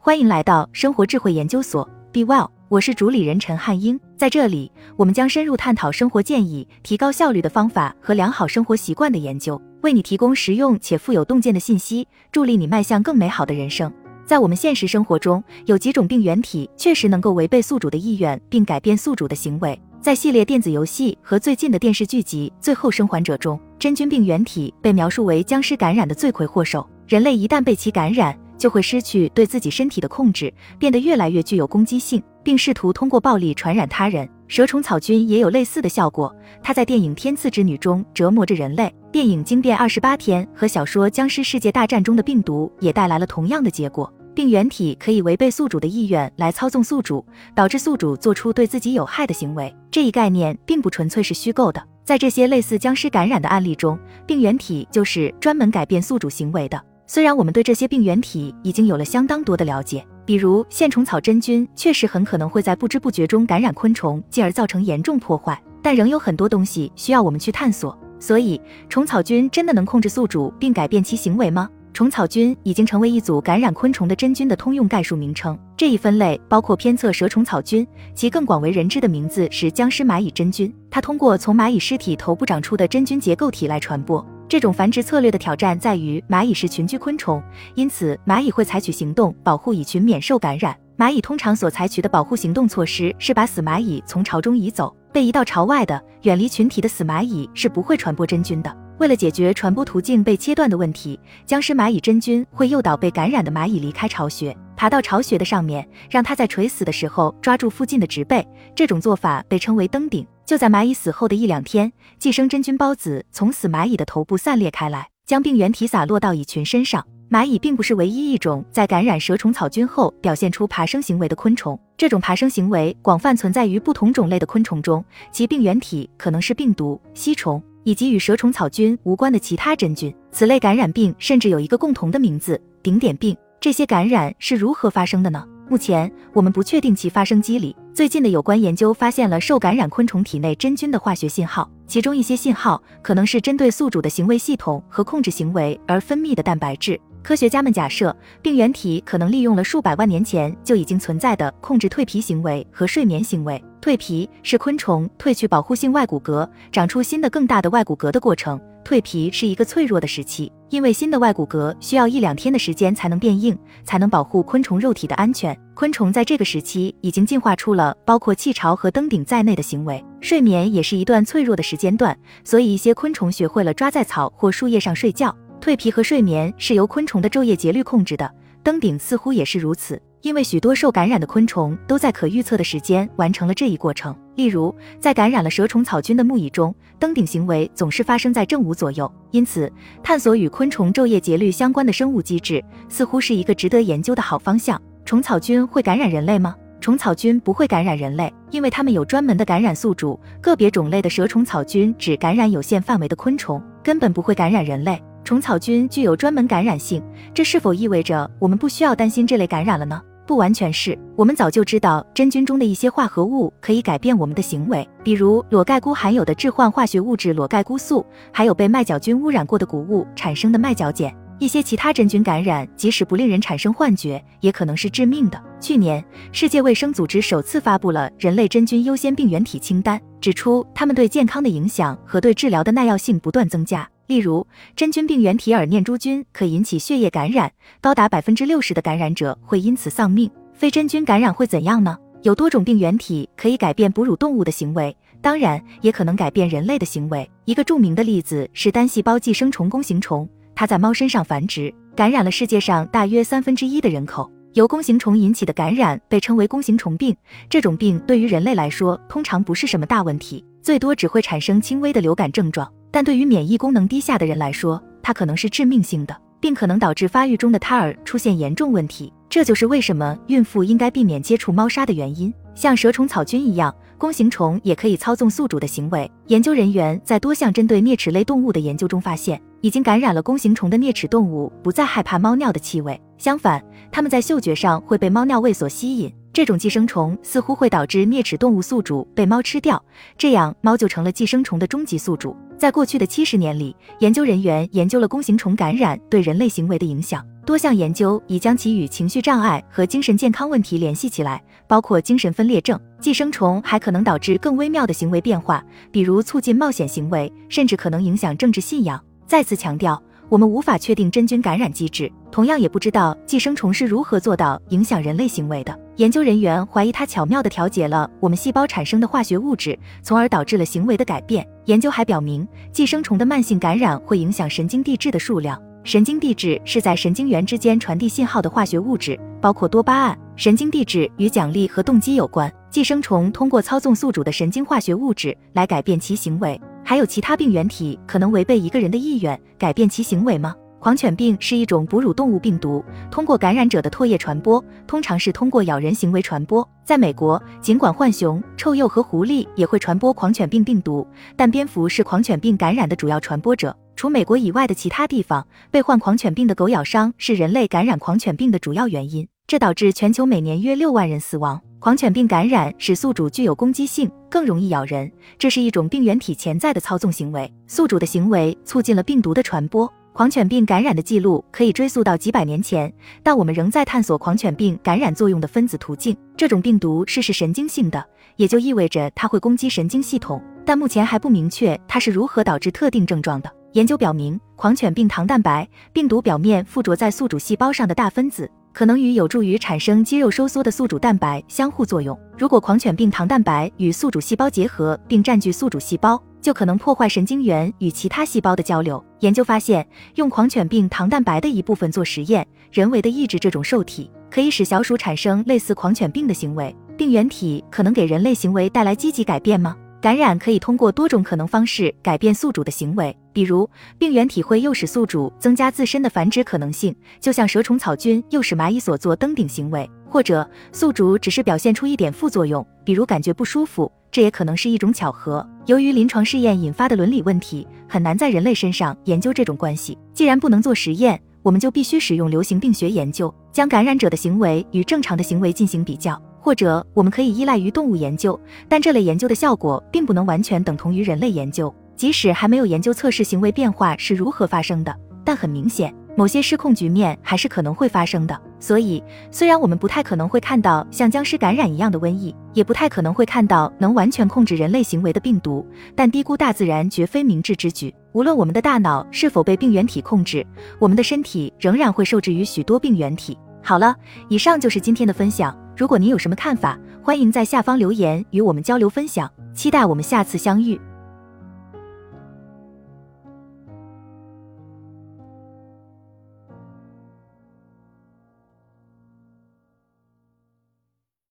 欢迎来到生活智慧研究所，Be Well，我是主理人陈汉英。在这里，我们将深入探讨生活建议、提高效率的方法和良好生活习惯的研究，为你提供实用且富有洞见的信息，助力你迈向更美好的人生。在我们现实生活中，有几种病原体确实能够违背宿主的意愿，并改变宿主的行为。在系列电子游戏和最近的电视剧集《最后生还者》中，真菌病原体被描述为僵尸感染的罪魁祸首。人类一旦被其感染，就会失去对自己身体的控制，变得越来越具有攻击性，并试图通过暴力传染他人。蛇虫草菌也有类似的效果，它在电影《天赐之女》中折磨着人类。电影《惊变二十八天》和小说《僵尸世界大战》中的病毒也带来了同样的结果。病原体可以违背宿主的意愿来操纵宿主，导致宿主做出对自己有害的行为。这一概念并不纯粹是虚构的，在这些类似僵尸感染的案例中，病原体就是专门改变宿主行为的。虽然我们对这些病原体已经有了相当多的了解，比如线虫草真菌确实很可能会在不知不觉中感染昆虫，进而造成严重破坏，但仍有很多东西需要我们去探索。所以，虫草菌真的能控制宿主并改变其行为吗？虫草菌已经成为一组感染昆虫的真菌的通用概述名称。这一分类包括偏侧蛇虫草菌，其更广为人知的名字是僵尸蚂蚁真菌。它通过从蚂蚁尸体头部长出的真菌结构体来传播。这种繁殖策略的挑战在于，蚂蚁是群居昆虫，因此蚂蚁会采取行动保护蚁群免受感染。蚂蚁通常所采取的保护行动措施是把死蚂蚁从巢中移走，被移到巢外的、远离群体的死蚂蚁是不会传播真菌的。为了解决传播途径被切断的问题，僵尸蚂蚁真菌会诱导被感染的蚂蚁离开巢穴，爬到巢穴的上面，让它在垂死的时候抓住附近的植被。这种做法被称为登顶。就在蚂蚁死后的一两天，寄生真菌孢子从死蚂蚁的头部散裂开来，将病原体洒落到蚁群身上。蚂蚁并不是唯一一种在感染蛇虫草菌后表现出爬升行为的昆虫，这种爬升行为广泛存在于不同种类的昆虫中，其病原体可能是病毒、吸虫以及与蛇虫草菌无关的其他真菌。此类感染病甚至有一个共同的名字——顶点病。这些感染是如何发生的呢？目前我们不确定其发生机理。最近的有关研究发现了受感染昆虫体内真菌的化学信号，其中一些信号可能是针对宿主的行为系统和控制行为而分泌的蛋白质。科学家们假设，病原体可能利用了数百万年前就已经存在的控制蜕皮行为和睡眠行为。蜕皮是昆虫褪去保护性外骨骼，长出新的更大的外骨骼的过程。蜕皮是一个脆弱的时期，因为新的外骨骼需要一两天的时间才能变硬，才能保护昆虫肉体的安全。昆虫在这个时期已经进化出了包括弃巢和登顶在内的行为。睡眠也是一段脆弱的时间段，所以一些昆虫学会了抓在草或树叶上睡觉。蜕皮和睡眠是由昆虫的昼夜节律控制的，登顶似乎也是如此。因为许多受感染的昆虫都在可预测的时间完成了这一过程。例如，在感染了蛇虫草菌的木蚁中，登顶行为总是发生在正午左右。因此，探索与昆虫昼夜节律相关的生物机制，似乎是一个值得研究的好方向。虫草菌会感染人类吗？虫草菌不会感染人类，因为它们有专门的感染宿主。个别种类的蛇虫草菌只感染有限范围的昆虫，根本不会感染人类。虫草菌具有专门感染性，这是否意味着我们不需要担心这类感染了呢？不完全是，我们早就知道真菌中的一些化合物可以改变我们的行为，比如裸盖菇含有的致幻化学物质裸盖菇素，还有被麦角菌污染过的谷物产生的麦角碱。一些其他真菌感染，即使不令人产生幻觉，也可能是致命的。去年，世界卫生组织首次发布了人类真菌优先病原体清单，指出它们对健康的影响和对治疗的耐药性不断增加。例如，真菌病原体耳念珠菌可引起血液感染，高达百分之六十的感染者会因此丧命。非真菌感染会怎样呢？有多种病原体可以改变哺乳动物的行为，当然也可能改变人类的行为。一个著名的例子是单细胞寄生虫弓形虫，它在猫身上繁殖，感染了世界上大约三分之一的人口。由弓形虫引起的感染被称为弓形虫病。这种病对于人类来说通常不是什么大问题，最多只会产生轻微的流感症状。但对于免疫功能低下的人来说，它可能是致命性的，并可能导致发育中的胎儿出现严重问题。这就是为什么孕妇应该避免接触猫砂的原因。像蛇虫草菌一样，弓形虫也可以操纵宿主的行为。研究人员在多项针对啮齿类动物的研究中发现，已经感染了弓形虫的啮齿动物不再害怕猫尿的气味，相反，它们在嗅觉上会被猫尿味所吸引。这种寄生虫似乎会导致啮齿动物宿主被猫吃掉，这样猫就成了寄生虫的终极宿主。在过去的七十年里，研究人员研究了弓形虫感染对人类行为的影响。多项研究已将其与情绪障碍和精神健康问题联系起来，包括精神分裂症。寄生虫还可能导致更微妙的行为变化，比如促进冒险行为，甚至可能影响政治信仰。再次强调，我们无法确定真菌感染机制，同样也不知道寄生虫是如何做到影响人类行为的。研究人员怀疑它巧妙地调节了我们细胞产生的化学物质，从而导致了行为的改变。研究还表明，寄生虫的慢性感染会影响神经递质的数量。神经递质是在神经元之间传递信号的化学物质，包括多巴胺。神经递质与奖励和动机有关。寄生虫通过操纵宿主的神经化学物质来改变其行为。还有其他病原体可能违背一个人的意愿改变其行为吗？狂犬病是一种哺乳动物病毒，通过感染者的唾液传播，通常是通过咬人行为传播。在美国，尽管浣熊、臭鼬和狐狸也会传播狂犬病病毒，但蝙蝠是狂犬病感染的主要传播者。除美国以外的其他地方，被患狂犬病的狗咬伤是人类感染狂犬病的主要原因，这导致全球每年约六万人死亡。狂犬病感染使宿主具有攻击性，更容易咬人，这是一种病原体潜在的操纵行为。宿主的行为促进了病毒的传播。狂犬病感染的记录可以追溯到几百年前，但我们仍在探索狂犬病感染作用的分子途径。这种病毒是是神经性的，也就意味着它会攻击神经系统，但目前还不明确它是如何导致特定症状的。研究表明，狂犬病糖蛋白病毒表面附着在宿主细胞上的大分子，可能与有助于产生肌肉收缩的宿主蛋白相互作用。如果狂犬病糖蛋白与宿主细胞结合并占据宿主细胞，就可能破坏神经元与其他细胞的交流。研究发现，用狂犬病糖蛋白的一部分做实验，人为的抑制这种受体，可以使小鼠产生类似狂犬病的行为。病原体可能给人类行为带来积极改变吗？感染可以通过多种可能方式改变宿主的行为，比如病原体会诱使宿主增加自身的繁殖可能性，就像蛇虫草菌诱使蚂蚁所做登顶行为；或者宿主只是表现出一点副作用，比如感觉不舒服，这也可能是一种巧合。由于临床试验引发的伦理问题，很难在人类身上研究这种关系。既然不能做实验，我们就必须使用流行病学研究，将感染者的行为与正常的行为进行比较。或者我们可以依赖于动物研究，但这类研究的效果并不能完全等同于人类研究。即使还没有研究测试行为变化是如何发生的，但很明显，某些失控局面还是可能会发生的。所以，虽然我们不太可能会看到像僵尸感染一样的瘟疫，也不太可能会看到能完全控制人类行为的病毒，但低估大自然绝非明智之举。无论我们的大脑是否被病原体控制，我们的身体仍然会受制于许多病原体。好了，以上就是今天的分享。如果您有什么看法，欢迎在下方留言与我们交流分享。期待我们下次相遇。